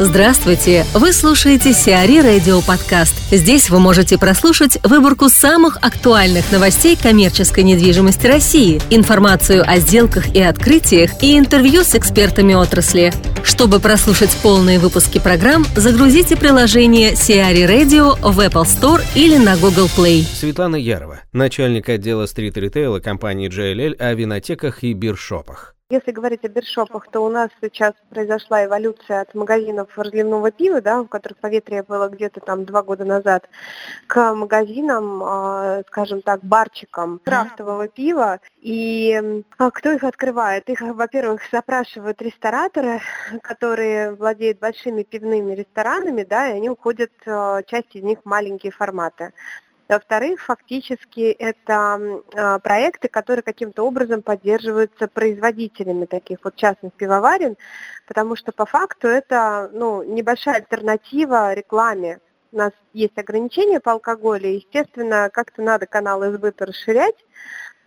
Здравствуйте! Вы слушаете Сиари Радио Подкаст. Здесь вы можете прослушать выборку самых актуальных новостей коммерческой недвижимости России, информацию о сделках и открытиях и интервью с экспертами отрасли. Чтобы прослушать полные выпуски программ, загрузите приложение Сиари Radio в Apple Store или на Google Play. Светлана Ярова, начальник отдела стрит-ритейла компании JLL о винотеках и биршопах. Если говорить о биршопах, то у нас сейчас произошла эволюция от магазинов разливного пива, да, у которых поветрие было где-то там два года назад, к магазинам, а, скажем так, барчикам крафтового пива. И а, кто их открывает? Их, во-первых, запрашивают рестораторы, которые владеют большими пивными ресторанами, да, и они уходят, а, часть из них маленькие форматы. Во-вторых, фактически это э, проекты, которые каким-то образом поддерживаются производителями таких вот частных пивоварен, потому что по факту это ну, небольшая альтернатива рекламе. У нас есть ограничения по алкоголю, естественно, как-то надо каналы сбыта расширять.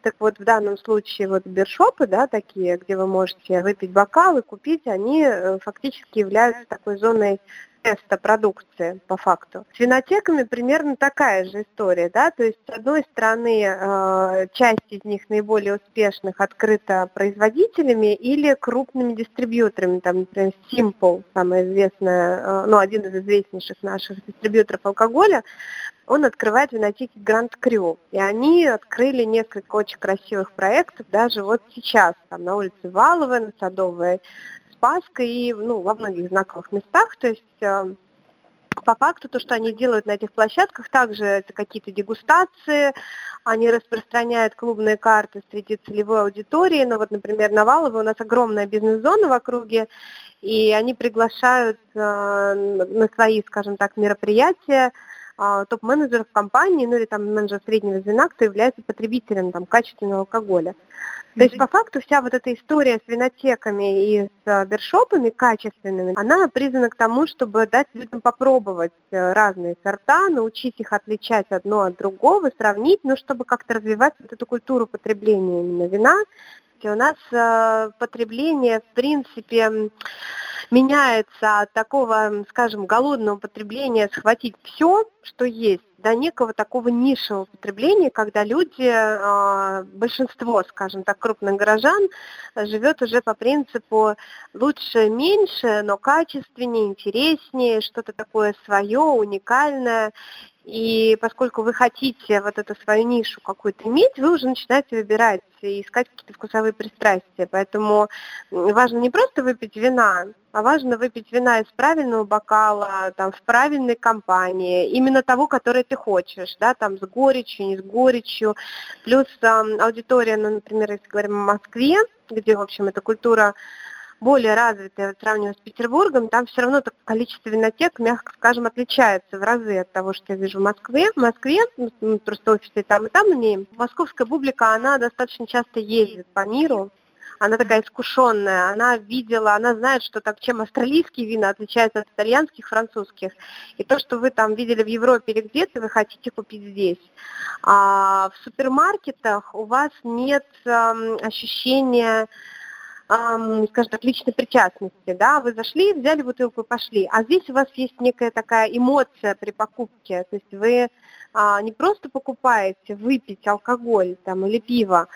Так вот, в данном случае вот биршопы, да, такие, где вы можете выпить бокал и купить, они э, фактически являются такой зоной теста продукции по факту. С винотеками примерно такая же история, да, то есть с одной стороны э, часть из них наиболее успешных открыта производителями или крупными дистрибьюторами, там, например, Simple, самая известная, э, ну, один из известнейших наших дистрибьюторов алкоголя, он открывает винотеки Grand Cru. И они открыли несколько очень красивых проектов даже вот сейчас, там на улице Валовой, на Садовой Спасской и ну, во многих знаковых местах. То есть э, по факту то, что они делают на этих площадках, также это какие-то дегустации, они распространяют клубные карты среди целевой аудитории. Ну вот, например, на Валово у нас огромная бизнес-зона в округе, и они приглашают э, на свои, скажем так, мероприятия топ-менеджеров компании, ну или там менеджер среднего звена, кто является потребителем там, качественного алкоголя. То есть по факту вся вот эта история с винотеками и с э, бершопами качественными, она призвана к тому, чтобы дать людям попробовать э, разные сорта, научить их отличать одно от другого, сравнить, ну, чтобы как-то развивать вот эту культуру потребления именно вина. У нас э, потребление, в принципе, меняется от такого, скажем, голодного потребления схватить все, что есть, до некого такого низшего потребления, когда люди, а, большинство, скажем так, крупных горожан, живет уже по принципу лучше меньше, но качественнее, интереснее, что-то такое свое, уникальное. И поскольку вы хотите вот эту свою нишу какую-то иметь, вы уже начинаете выбирать и искать какие-то вкусовые пристрастия. Поэтому важно не просто выпить вина, а важно выпить вина из правильного бокала, там, в правильной компании, именно того, который ты хочешь, да, там, с горечью, не с горечью. Плюс э, аудитория, ну, например, если говорим о Москве, где, в общем, эта культура более развитая, вот, сравнивая с Петербургом, там все равно количество винотек, мягко скажем, отличается в разы от того, что я вижу в Москве. В Москве, ну, просто офисы там и там имеем, московская публика, она достаточно часто ездит по миру, она такая искушенная, она видела, она знает, что так, чем австралийские вина отличаются от итальянских, французских. И то, что вы там видели в Европе или где-то, вы хотите купить здесь. А в супермаркетах у вас нет эм, ощущения эм, скажем так, личной причастности, да, вы зашли, взяли бутылку и пошли, а здесь у вас есть некая такая эмоция при покупке, то есть вы а, не просто покупаете выпить алкоголь там или пиво,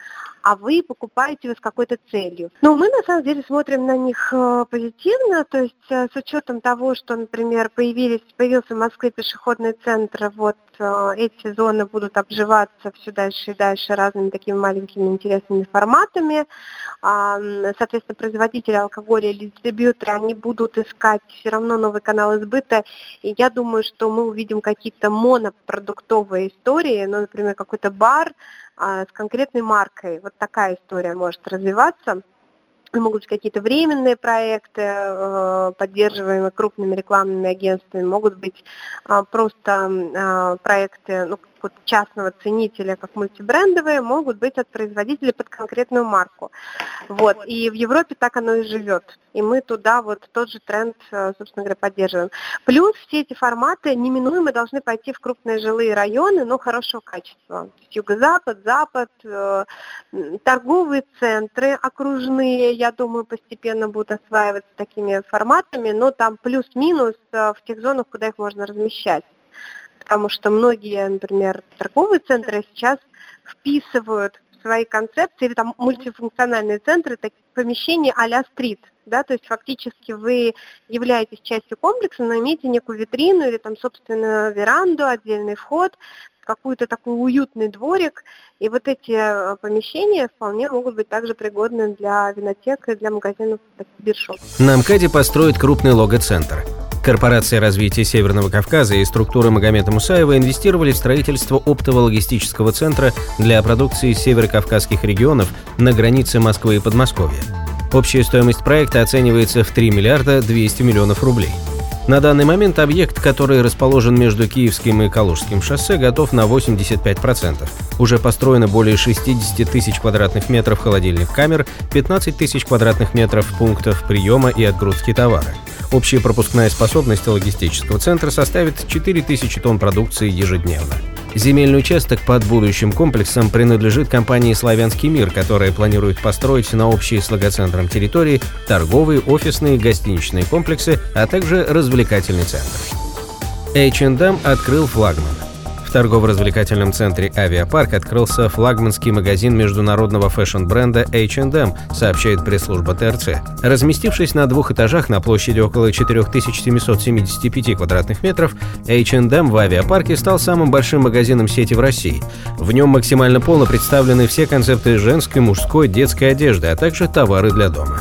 а вы покупаете его с какой-то целью. Но мы на самом деле смотрим на них э, позитивно, то есть э, с учетом того, что, например, появились, появился в Москве пешеходный центр, вот э, эти зоны будут обживаться все дальше и дальше разными такими маленькими интересными форматами. Соответственно, производители алкоголя или дистрибьюторы, они будут искать все равно новый канал избыта. И я думаю, что мы увидим какие-то монопродуктовые истории, ну, например, какой-то бар, а, с конкретной маркой. Вот такая история может развиваться. Могут быть какие-то временные проекты, э, поддерживаемые крупными рекламными агентствами, могут быть а, просто а, проекты, ну, вот частного ценителя, как мультибрендовые, могут быть от производителя под конкретную марку. Вот. И в Европе так оно и живет. И мы туда вот тот же тренд, э, собственно говоря, поддерживаем. Плюс все эти форматы неминуемо должны пойти в крупные жилые районы, но хорошего качества. Юго-запад, запад, э, торговые центры окружные, я думаю, постепенно будут осваиваться такими форматами, но там плюс-минус э, в тех зонах, куда их можно размещать потому что многие, например, торговые центры сейчас вписывают в свои концепции, или там мультифункциональные центры, такие помещения а-ля стрит, да, то есть фактически вы являетесь частью комплекса, но имеете некую витрину или там, собственно, веранду, отдельный вход, какой-то такой уютный дворик, и вот эти э, помещения вполне могут быть также пригодны для винотек и для магазинов биршоп. На МКАДе построят крупный лого-центр. Корпорация развития Северного Кавказа и структура Магомета Мусаева инвестировали в строительство оптового логистического центра для продукции северокавказских регионов на границе Москвы и Подмосковья. Общая стоимость проекта оценивается в 3 миллиарда 200 миллионов рублей. На данный момент объект, который расположен между Киевским и Калужским шоссе, готов на 85%. Уже построено более 60 тысяч квадратных метров холодильных камер, 15 тысяч квадратных метров пунктов приема и отгрузки товара. Общая пропускная способность логистического центра составит 4000 тонн продукции ежедневно. Земельный участок под будущим комплексом принадлежит компании «Славянский мир», которая планирует построить на общей с логоцентром территории торговые, офисные, гостиничные комплексы, а также развлекательный центр. H&M открыл флагман – в торгово-развлекательном центре «Авиапарк» открылся флагманский магазин международного фэшн-бренда H&M, сообщает пресс-служба ТРЦ. Разместившись на двух этажах на площади около 4775 квадратных метров, H&M в авиапарке стал самым большим магазином сети в России. В нем максимально полно представлены все концепты женской, мужской, детской одежды, а также товары для дома.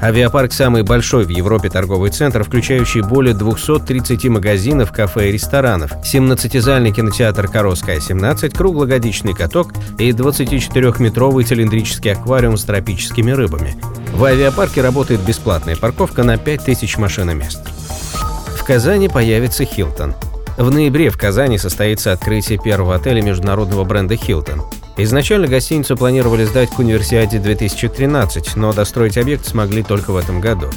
Авиапарк – самый большой в Европе торговый центр, включающий более 230 магазинов, кафе и ресторанов, 17-зальный кинотеатр «Коровская-17», круглогодичный каток и 24-метровый цилиндрический аквариум с тропическими рыбами. В авиапарке работает бесплатная парковка на 5000 машиномест. В Казани появится «Хилтон». В ноябре в Казани состоится открытие первого отеля международного бренда «Хилтон». Изначально гостиницу планировали сдать к универсиаде 2013, но достроить объект смогли только в этом году.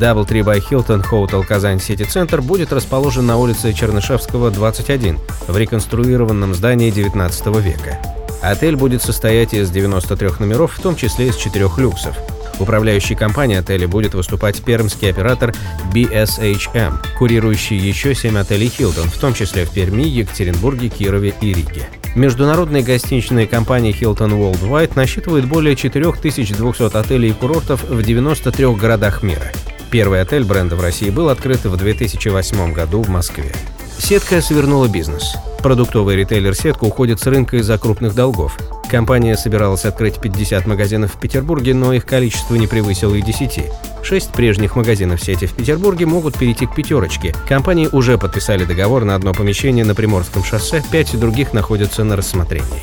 Doubletree by Hilton Hotel Казань Сити Центр будет расположен на улице Чернышевского, 21, в реконструированном здании 19 века. Отель будет состоять из 93 номеров, в том числе из четырех люксов. Управляющей компанией отеля будет выступать пермский оператор BSHM, курирующий еще семь отелей Hilton, в том числе в Перми, Екатеринбурге, Кирове и Риге. Международная гостиничная компания Hilton Worldwide насчитывает более 4200 отелей и курортов в 93 городах мира. Первый отель бренда в России был открыт в 2008 году в Москве. Сетка свернула бизнес. Продуктовый ритейлер «Сетка» уходит с рынка из-за крупных долгов. Компания собиралась открыть 50 магазинов в Петербурге, но их количество не превысило и 10. Шесть прежних магазинов сети в Петербурге могут перейти к пятерочке. Компании уже подписали договор на одно помещение на Приморском шоссе, пять других находятся на рассмотрении.